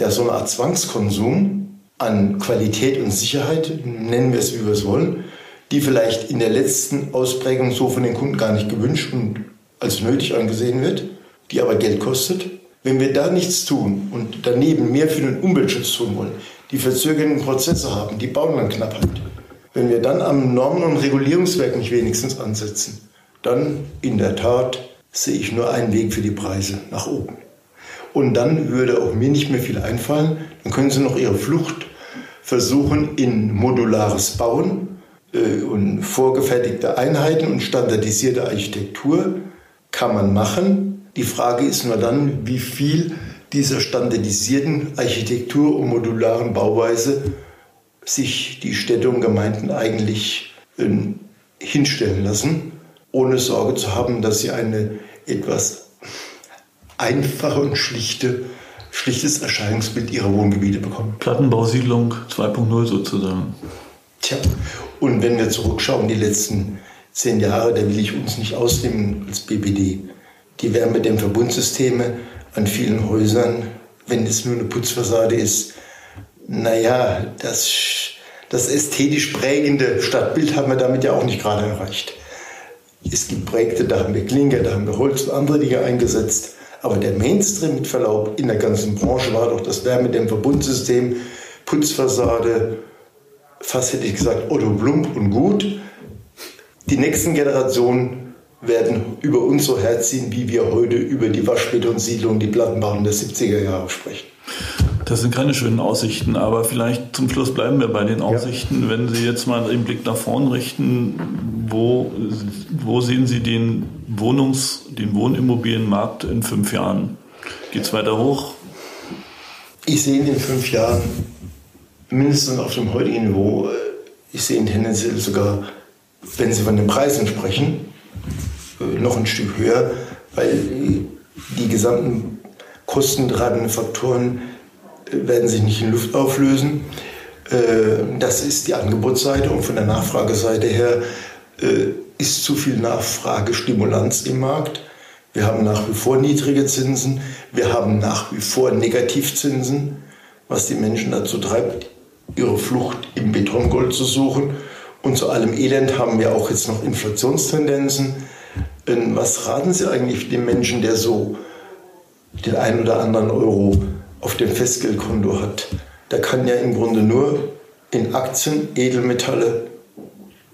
C: ja so eine Art Zwangskonsum an Qualität und Sicherheit, nennen wir es, wie wir es wollen, die vielleicht in der letzten Ausprägung so von den Kunden gar nicht gewünscht und als nötig angesehen wird, die aber Geld kostet. Wenn wir da nichts tun und daneben mehr für den Umweltschutz tun wollen, die verzögernden Prozesse haben, die Baulandknappheit, wenn wir dann am Normen- und Regulierungswerk nicht wenigstens ansetzen, dann in der Tat sehe ich nur einen Weg für die Preise nach oben. Und dann würde auch mir nicht mehr viel einfallen. Dann können Sie noch Ihre Flucht versuchen in modulares Bauen äh, und vorgefertigte Einheiten und standardisierte Architektur kann man machen. Die Frage ist nur dann, wie viel dieser standardisierten Architektur und modularen Bauweise sich die Städte und Gemeinden eigentlich äh, hinstellen lassen, ohne Sorge zu haben, dass sie eine etwas einfache und schlichte schlichtes Erscheinungsbild ihrer Wohngebiete bekommen.
A: Plattenbausiedlung 2.0 sozusagen.
C: Tja, und wenn wir zurückschauen, die letzten zehn Jahre, da will ich uns nicht ausnehmen als BPD. Die Wärmedämmverbundsysteme an vielen Häusern, wenn es nur eine Putzfassade ist, naja, das, das ästhetisch prägende Stadtbild haben wir damit ja auch nicht gerade erreicht. Es gibt Projekte, da haben wir Klinker, da haben wir Holz und andere Dinge eingesetzt. Aber der Mainstream mit Verlaub in der ganzen Branche war doch das Wärmedämmverbundsystem, Putzfassade, fast hätte ich gesagt Otto Blump und gut. Die nächsten Generationen werden über uns so herziehen, wie wir heute über die Waschbetonsiedlung, die Plattenbauten der 70er Jahre sprechen.
A: Das sind keine schönen Aussichten, aber vielleicht zum Schluss bleiben wir bei den Aussichten. Ja. Wenn Sie jetzt mal den Blick nach vorn richten, wo, wo sehen Sie den, Wohnungs-, den Wohnimmobilienmarkt in fünf Jahren? Geht es weiter hoch?
C: Ich sehe ihn in fünf Jahren mindestens auf dem heutigen Niveau. Ich sehe ihn tendenziell sogar, wenn Sie von den Preisen sprechen, noch ein Stück höher, weil die gesamten kostentreibenden Faktoren werden sich nicht in Luft auflösen. Äh, das ist die Angebotsseite und von der Nachfrageseite her äh, ist zu viel Nachfragestimulanz im Markt. Wir haben nach wie vor niedrige Zinsen, wir haben nach wie vor Negativzinsen, was die Menschen dazu treibt, ihre Flucht im Betongold zu suchen. Und zu allem Elend haben wir auch jetzt noch Inflationstendenzen. Was raten Sie eigentlich dem Menschen, der so den einen oder anderen Euro auf dem Festgeldkonto hat, der kann ja im Grunde nur in Aktien, Edelmetalle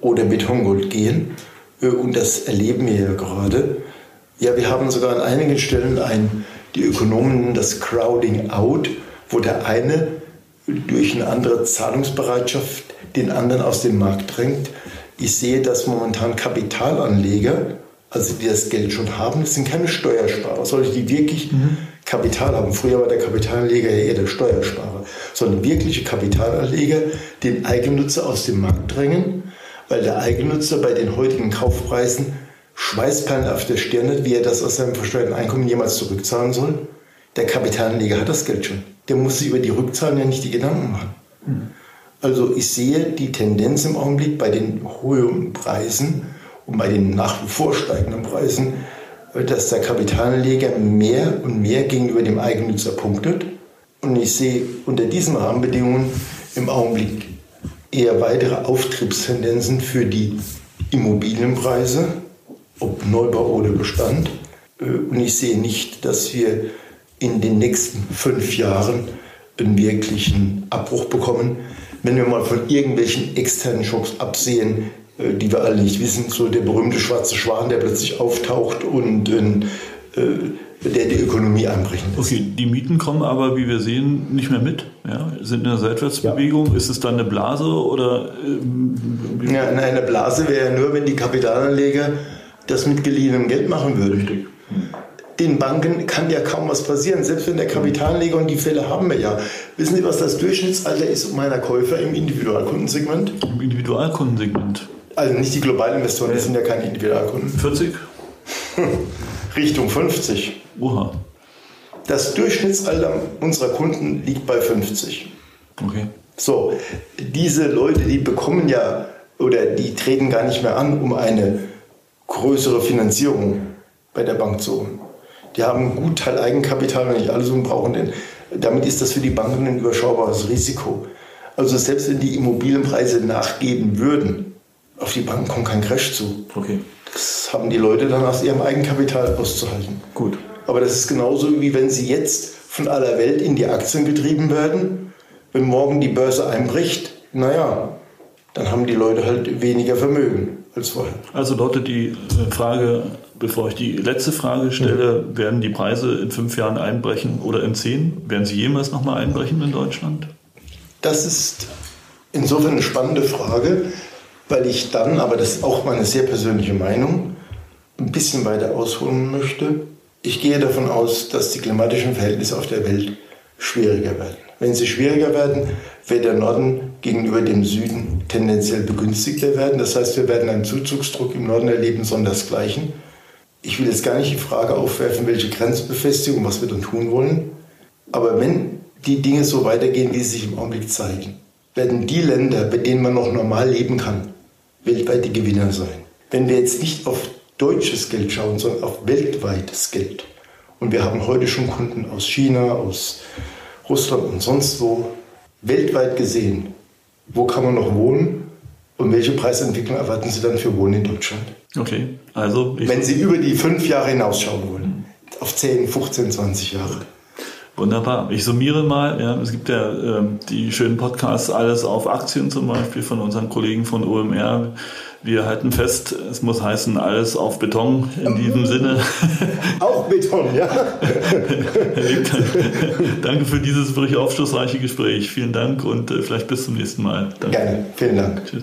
C: oder Betongold gehen. Äh, und das erleben wir ja gerade. Ja, wir haben sogar an einigen Stellen ein, die Ökonomen nennen das Crowding Out, wo der eine durch eine andere Zahlungsbereitschaft den anderen aus dem Markt drängt. Ich sehe, dass momentan Kapitalanleger, also die das Geld schon haben, das sind keine Steuersparer, solche, die wirklich mhm Kapital haben. Früher war der Kapitalanleger ja eher der Steuersparer, sondern wirkliche Kapitalanleger den Eigennutzer aus dem Markt drängen, weil der Eigennutzer bei den heutigen Kaufpreisen Schweißperlen auf der Stirn hat, wie er das aus seinem versteuerten Einkommen jemals zurückzahlen soll. Der Kapitalanleger hat das Geld schon. Der muss sich über die Rückzahlung ja nicht die Gedanken machen. Also ich sehe die Tendenz im Augenblick bei den hohen Preisen und bei den nach wie vor steigenden Preisen, dass der Kapitalanleger mehr und mehr gegenüber dem Eigennutzer punktet. Und ich sehe unter diesen Rahmenbedingungen im Augenblick eher weitere Auftriebstendenzen für die Immobilienpreise, ob Neubau oder Bestand. Und ich sehe nicht, dass wir in den nächsten fünf Jahren einen wirklichen Abbruch bekommen. Wenn wir mal von irgendwelchen externen Schocks absehen, äh, die wir alle nicht wissen, so der berühmte schwarze Schwan, der plötzlich auftaucht und äh, der die Ökonomie einbrechen
A: lässt. Okay, die Mieten kommen aber, wie wir sehen, nicht mehr mit. Ja, sind in einer Seitwärtsbewegung. Ja. Ist es dann eine Blase oder?
C: Ähm, ja, eine Blase wäre ja nur, wenn die Kapitalanleger das mit geliehenem Geld machen würden. Richtig. Den Banken kann ja kaum was passieren, selbst wenn der Kapitalanleger und die Fälle haben wir ja. Wissen Sie, was das Durchschnittsalter ist meiner Käufer im Individualkundensegment?
A: Im Individualkundensegment.
C: Also nicht die Globalinvestoren, das sind ja keine Individualkunden.
A: 40?
C: Richtung 50.
A: Oha.
C: Das Durchschnittsalter unserer Kunden liegt bei 50.
A: Okay.
C: So, diese Leute, die bekommen ja oder die treten gar nicht mehr an, um eine größere Finanzierung bei der Bank zu holen. Die haben einen guten Teil Eigenkapital, wenn nicht alles und brauchen den. Damit ist das für die Banken ein überschaubares Risiko. Also selbst wenn die Immobilienpreise nachgeben würden, auf die Banken kommt kein Crash zu.
A: Okay.
C: Das haben die Leute dann aus ihrem Eigenkapital auszuhalten.
A: Gut.
C: Aber das ist genauso wie wenn sie jetzt von aller Welt in die Aktien getrieben werden. Wenn morgen die Börse einbricht, naja, dann haben die Leute halt weniger Vermögen als vorher.
A: Also lautet die äh, Frage, bevor ich die letzte Frage stelle, mhm. werden die Preise in fünf Jahren einbrechen oder in zehn? Werden sie jemals nochmal einbrechen in Deutschland?
C: Das ist insofern eine spannende Frage, weil ich dann, aber das ist auch meine sehr persönliche Meinung, ein bisschen weiter ausholen möchte. Ich gehe davon aus, dass die klimatischen Verhältnisse auf der Welt schwieriger werden. Wenn sie schwieriger werden, wird der Norden gegenüber dem Süden tendenziell begünstigter werden. Das heißt, wir werden einen Zuzugsdruck im Norden erleben, sondersgleichen. Ich will jetzt gar nicht die Frage aufwerfen, welche Grenzbefestigung, was wir dann tun wollen. Aber wenn die Dinge so weitergehen, wie sie sich im Augenblick zeigen, werden die Länder, bei denen man noch normal leben kann, weltweit die Gewinner sein. Wenn wir jetzt nicht auf deutsches Geld schauen, sondern auf weltweites Geld. Und wir haben heute schon Kunden aus China, aus Russland und sonst wo. Weltweit gesehen, wo kann man noch wohnen und welche Preisentwicklung erwarten Sie dann für Wohnen in Deutschland?
A: Okay, also.
C: Wenn Sie über die fünf Jahre hinausschauen wollen, auf 10, 15, 20 Jahre.
A: Wunderbar. Ich summiere mal. Ja, es gibt ja äh, die schönen Podcasts Alles auf Aktien zum Beispiel von unseren Kollegen von OMR. Wir halten fest, es muss heißen Alles auf Beton in diesem Sinne.
C: Auch Beton, ja.
A: Danke für dieses wirklich aufschlussreiche Gespräch. Vielen Dank und äh, vielleicht bis zum nächsten Mal.
C: Danke. Gerne. Vielen Dank. Tschüss.